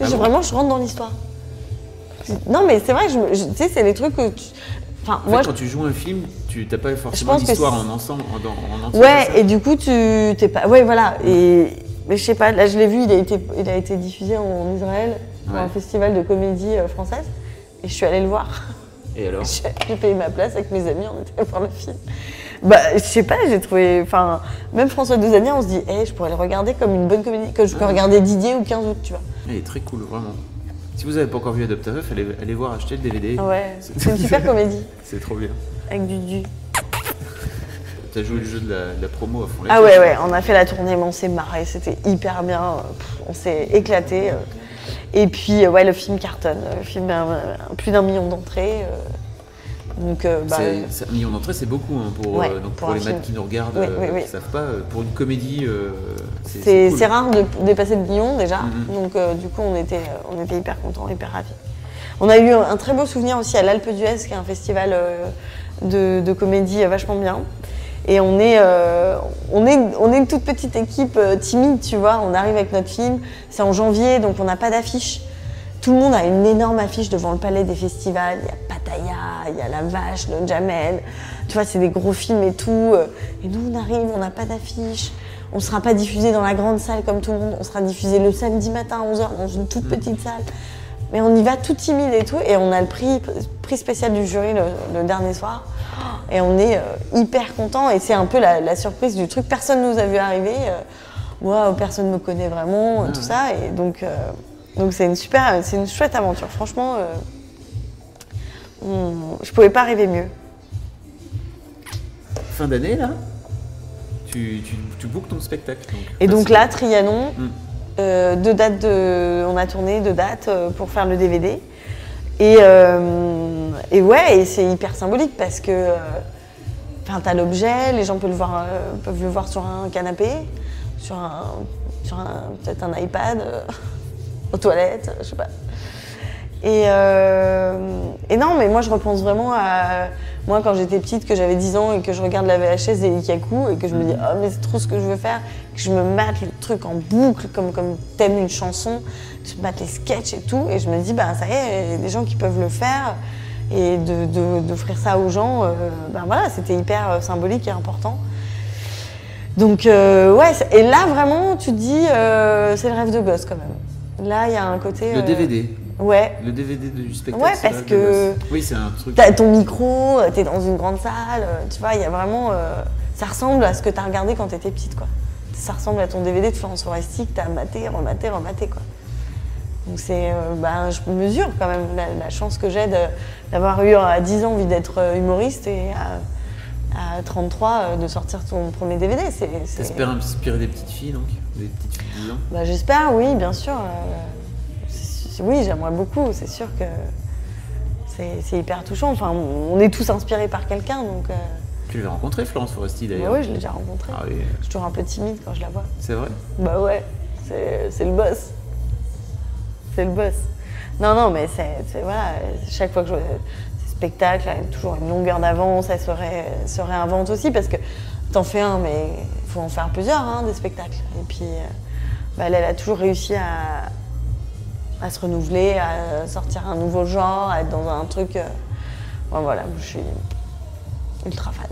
Ah Je- bon vraiment, je rentre dans l'histoire. Non, mais c'est vrai, je tu sais, c'est les trucs que tu... Enfin, En fait, moi, quand tu joues un film, tu t'as pas forcément l'histoire en ensemble, en, en, Ouais, et du coup, tu t'es pas... Ouais, voilà. Et... Mais je sais pas, là, je l'ai vu, il a, été... il a été diffusé en Israël pour Ouais. un festival de comédie euh, française. Et je suis allée le voir. Et alors J'ai payé ma place avec mes amis, on était allés voir le film. Bah, je sais pas, j'ai trouvé. Enfin, même François Dezania, on se dit, hey, je pourrais le regarder comme une bonne comédie, que je peux regarder Didier ou 15 août, tu vois. Il est très cool, vraiment. Si vous avez pas encore vu Adopt a allez, allez voir acheter le DVD. Ah Ouais, c'est une super comédie, C'est trop bien. avec du du. T'as joué le jeu de la, de la promo à fond. Ah ouais, ouais, on a fait la tournée, mais on s'est marré, c'était hyper bien, Pff, on s'est éclaté. Et puis, euh, ouais, le film cartonne, le film a plus d'un million d'entrées. euh, Donc, euh, bah, C'est- un million d'entrées, c'est beaucoup hein, pour, Ouais, euh, donc pour pour un les maths qui nous regardent, Oui, oui, oui. qui savent pas. Pour une comédie, euh, c'est cool. rare de dépasser le million déjà. Mhm. Donc, du coup, on était, on était hyper contents, hyper ravis. On a eu un très beau souvenir aussi à l'Alpe d'Huez, qui est un festival de, de comédie vachement bien. Et on est, euh, on est, on est une toute petite équipe euh, timide, tu vois. On arrive avec notre film, c'est en janvier, donc on n'a pas d'affiche. Tout le monde a une énorme affiche devant le palais des festivals. Il y a Pattaya, il y a La Vache de Jamel. Tu vois, c'est des gros films et tout. Et nous, on arrive, on n'a pas d'affiche. On ne sera pas diffusé dans la grande salle comme tout le monde. On sera diffusé le samedi matin à 11h dans une toute petite salle. Mais on y va tout timide et tout. Et on a le prix, prix spécial du jury le, le dernier soir. Et on est euh, hyper content. Et c'est un peu la, la surprise du truc. Personne nous a vu arriver. Moi, personne ne me connaît vraiment, tout ça. Et donc, euh, donc c'est une super, c'est une chouette aventure. Franchement, euh, on- je pouvais pas rêver mieux. Fin d'année, là, tu, tu, tu bookes ton spectacle. Donc, Et donc là, Trianon, Mm. euh, deux dates de, on a tourné deux dates pour faire le DVD. Et, euh, et ouais, et c'est hyper symbolique parce que, euh, t'as l'objet, les gens peuvent le voir, euh, peuvent le voir sur un canapé, sur un, sur un peut-être un iPad, aux toilettes, je sais pas. Et, et non, mais moi je repense vraiment à moi quand j'étais petite, que j'avais 10 ans et que je regarde la VHS des Ikaku et que je me dis oh mais c'est trop ce que je veux faire, que je me mate le truc en boucle comme comme t'aimes une chanson, je me mate les sketchs et tout et je me dis bah ça y est, il y a des gens qui peuvent le faire et de- de- d'offrir ça aux gens, euh, ben voilà c'était hyper euh, symbolique et important. Donc euh, ouais, et là vraiment tu te dis euh, c'est le rêve de gosse quand même. Là il y a un côté Le DVD. Ouais, Le DVD du spectacle. Ouais, parce que. Oui, c'est un truc. T'as ton micro, euh, t'es dans une grande salle, euh, tu vois, il y a vraiment. euh, ça ressemble à ce que t'as regardé quand t'étais petite, quoi. Ça ressemble à ton DVD de Florence Foresti que t'as maté, rematé, rematé, quoi. Donc c'est. euh, bah, je mesure quand même la, la chance que j'ai d'avoir eu à 10 ans envie d'être humoriste et à, à 33 euh, de sortir ton premier DVD. T'espères inspirer des petites filles, donc? Des petites filles de 10 ans? Bah, J'espère, oui, bien sûr. euh, oui, j'aimerais beaucoup, c'est sûr que c'est, hyper touchant. Enfin, on est tous inspirés par quelqu'un, donc. euh, Tu l'avais rencontré, Florence Foresti, bah d'ailleurs oui, je l'ai déjà rencontrée. Ah oui, Je suis toujours un peu timide quand je la vois. c'est vrai. Bah ouais, c'est, le boss. C'est le boss. Non, non, mais c'est, c'est- voilà, chaque fois que je vois ces spectacles, elle a toujours une longueur d'avance, elle se, ré- se réinvente aussi parce que t'en fais un, mais il faut en faire plusieurs, hein, des spectacles. Et puis, euh, bah, elle, elle a toujours réussi à, à se renouveler, à sortir un nouveau genre, à être dans un truc. euh, bon, voilà, je suis ultra fan.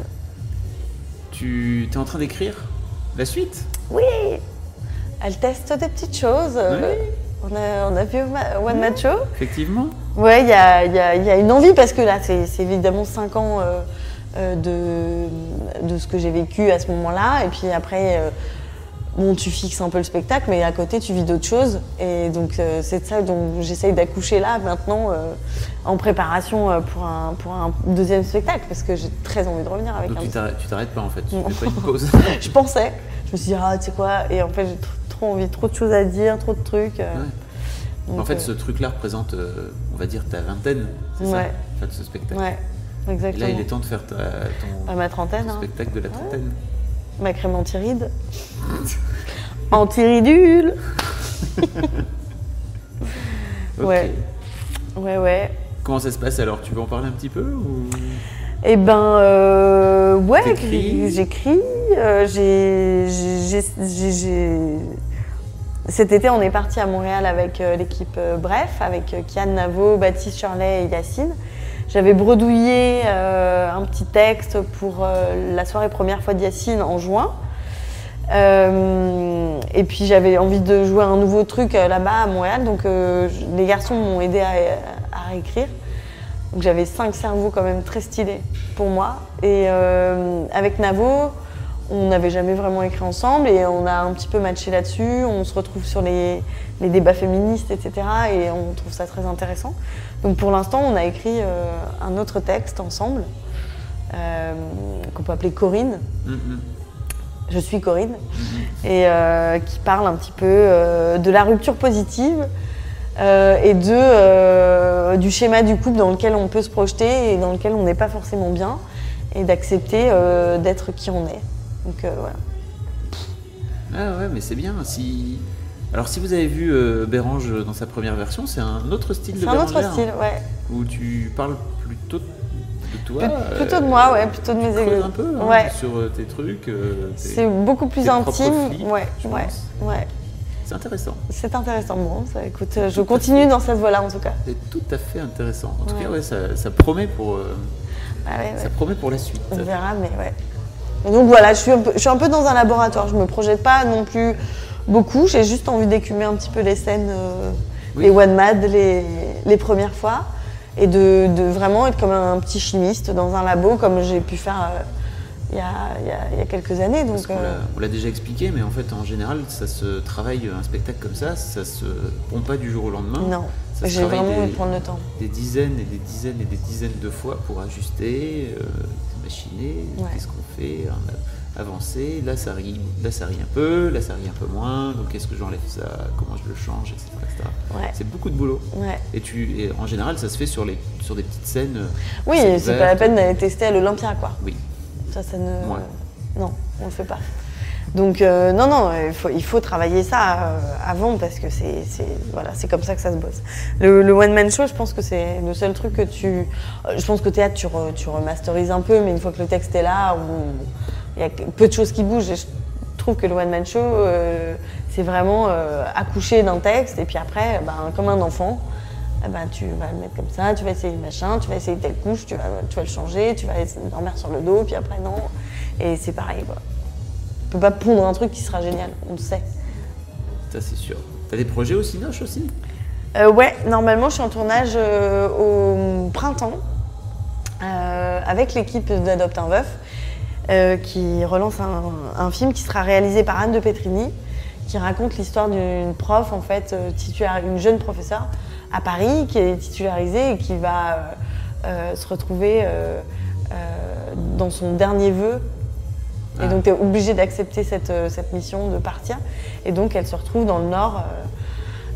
Tu es en train d'écrire la suite? Oui Elle teste des petites choses. euh, Oui. On, a, on a vu One Man Show. Effectivement. Ouais, il y a, il y a- il y a une envie parce que là, c'est évidemment 5 ans euh, euh, de, de ce que j'ai vécu à ce moment-là. Et puis après, euh, bon, tu fixes un peu le spectacle, mais à côté, tu vis d'autres choses. Et donc, euh, c'est de ça dont j'essaye d'accoucher là, maintenant, euh, en préparation euh, pour un, pour un deuxième spectacle, parce que j'ai très envie de revenir avec Donc un tu t'arrêtes, pas en fait, tu fais pas une pause. je pensais. Je me suis dit, ah, tu sais quoi Et en fait, j'ai tr- trop envie, trop de choses à dire, trop de trucs. Ouais. Donc, en fait, ce truc-là représente, on va dire, ta vingtaine, c'est ça Ouais. En fait, ce spectacle. Ouais, Et exactement. là, il est temps de faire ta- ton, À ma trentaine, ton hein. spectacle de la trentaine. Ma crème antiride. Antiridule Ok. Ouais. Ouais, ouais. Comment ça se passe alors? Tu veux en parler un petit peu ou... Eh ben, euh, ouais, j'écris. euh, Cet été, on est parti à Montréal avec euh, l'équipe Bref, avec Kian Navo, Baptiste Shirley et Yacine. J'avais bredouillé euh, un petit texte pour euh, la soirée première fois de Yacine en juin. Euh, et puis j'avais envie de jouer un nouveau truc là-bas à Montréal, donc les garçons m'ont aidé à, à réécrire. Donc j'avais cinq cerveaux quand même très stylés pour moi. Et avec Navo, on n'avait jamais vraiment écrit ensemble et on a un petit peu matché là-dessus. On se retrouve sur les, les débats féministes, etc. Et on trouve ça très intéressant. Donc pour l'instant, on a écrit euh, un autre texte ensemble euh, qu'on peut appeler Corinne. Mhm. Je suis Corinne, et euh, qui parle un petit peu euh, de la rupture positive euh, et de, du schéma du couple dans lequel on peut se projeter et dans lequel on n'est pas forcément bien, et d'accepter d'être qui on est. Donc voilà. Ah ouais, mais c'est bien. Si... Alors, si vous avez vu euh, Bérange dans sa première version, c'est un autre style de C'est un autre style, ouais. Où tu parles plutôt de toi. Plut- plutôt de euh, moi, ouais, plutôt de mes aiguilles. un peu hein, Ouais. sur euh, tes trucs. euh, C'est beaucoup plus intime. flics, ouais, ouais, pense. ouais. C'est intéressant. C'est intéressant. Bon, ça, écoute, euh, je continue dans cette voie-là en tout cas. C'est tout à fait intéressant. En tout Ouais. cas, ouais, ça, ça promet pour, euh, Ah ouais, ouais. ça promet pour la suite. On verra, mais ouais. Donc voilà, je suis, un peu, je suis un peu dans un laboratoire. Je me projette pas non plus beaucoup. J'ai juste envie d'écumer un petit peu les scènes, euh, Oui. les one mad, les, les premières fois, et de, de vraiment être comme un petit chimiste dans un labo, comme j'ai pu faire euh, il y, y a- il y a quelques années. Donc euh, on l'a déjà expliqué, mais en fait, en général, ça se travaille un spectacle comme ça, ça se pompe pas du jour au lendemain. non, J'ai vraiment envie de prendre le temps. des dizaines et des dizaines et des dizaines de fois pour ajuster, euh, machiner, Ouais. qu'est-ce qu'on fait, euh, avancer, là ça rit, là ça rit un peu, là ça rit un peu moins, donc est-ce que j'enlève ça, comment je le change, etc. Ouais. C'est beaucoup de boulot. Ouais. Et, tu, et en général ça se fait sur, les, sur des petites scènes. euh, Oui, c'est pas la peine d'aller tester à l'Olympia, quoi. Oui, Ça, ça ne. Ouais. Non, on le fait pas. Donc, euh, non, non, il faut, il faut travailler ça euh, avant parce que c'est voilà, c'est comme ça que ça se bosse. Le, le one-man show, je pense que c'est le seul truc que tu. Je pense que théâtre, tu, re- tu remasterises un peu, mais une fois que le texte est là, où il y a peu de choses qui bougent. Et je trouve que le one-man show, euh, c'est vraiment euh, accoucher d'un texte et puis après, ben, comme un enfant. eh ben, tu vas le mettre comme ça, tu vas essayer machin, tu vas essayer telle couche, tu vas, tu vas le changer, tu vas dormir sur le dos, puis après non. Et c'est pareil quoi. On peut pas pondre un truc qui sera génial, on le sait. ça c'est sûr. T'as des projets au Cinoche aussi? Euh, ouais, normalement je suis en tournage euh, au printemps euh, avec l'équipe d'Adopte un veuf euh, qui relance un, un film qui sera réalisé par Anne de Petrini qui raconte l'histoire d'une prof en fait euh, titulaire, une jeune professeure à Paris qui est titularisée et qui va euh, se retrouver euh, dans son dernier vœu et Ah. donc, tu es obligé d'accepter cette, cette mission de partir. Et donc, elle se retrouve dans le Nord,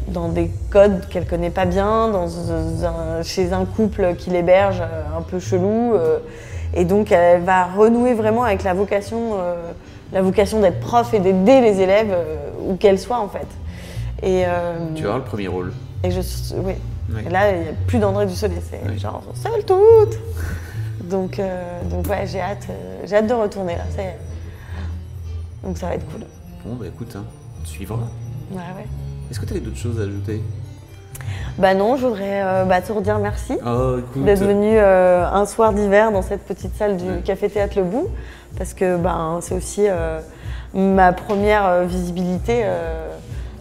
dans des codes qu'elle connaît pas bien, dans un- chez un couple qui l'héberge un peu chelou. euh, et donc, elle va renouer vraiment avec la vocation, euh, la vocation d'être prof et d'aider les élèves, euh, où qu'elle soit, en fait. Et, euh, Tu avoir le premier rôle. et je, oui. Et là, il n'y a plus d'André Dussolet, c'est Oui. genre seule toute. Donc, donc ouais, j'ai hâte, j'ai hâte de retourner là. ça y est. Donc ça va être cool. Bon bah écoute, hein, on te suivra. Ouais, ouais. Est-ce que tu avais d'autres choses à ajouter? Bah non, je voudrais euh, bah, te redire merci Oh écoute, d'être venu euh, un soir d'hiver dans cette petite salle du Ouais. Café Théâtre Le Bout, parce que ben, c'est aussi euh, ma première euh, visibilité,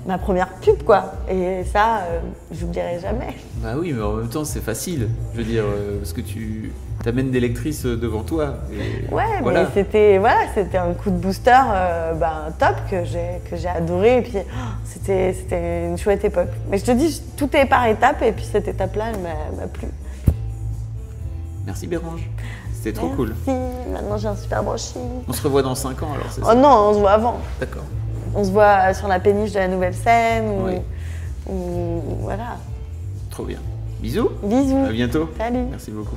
ma première pub quoi. Et ça, euh, j'oublierai jamais. Bah oui, mais en même temps, c'est facile. Je veux dire, euh, parce que tu t'amènes des lectrices euh, devant toi. et Ouais, voilà. mais c'était voilà, c'était un coup de booster euh, ben, top que j'ai que j'ai adoré et puis oh, c'était c'était une chouette époque. Mais je te dis, tout est par étapes et puis cette étape-là, elle m'a m'a plu. Merci Bérange. C'était trop cool. Merci. Maintenant j'ai un super brushing. On se revoit dans 5 ans alors, c'est Oh ça? non, on se voit avant. D'accord. On se voit sur la péniche de la nouvelle scène ou, Oui. ou- voilà. Trop bien. Bisous. Bisous. À bientôt. Salut. Merci beaucoup.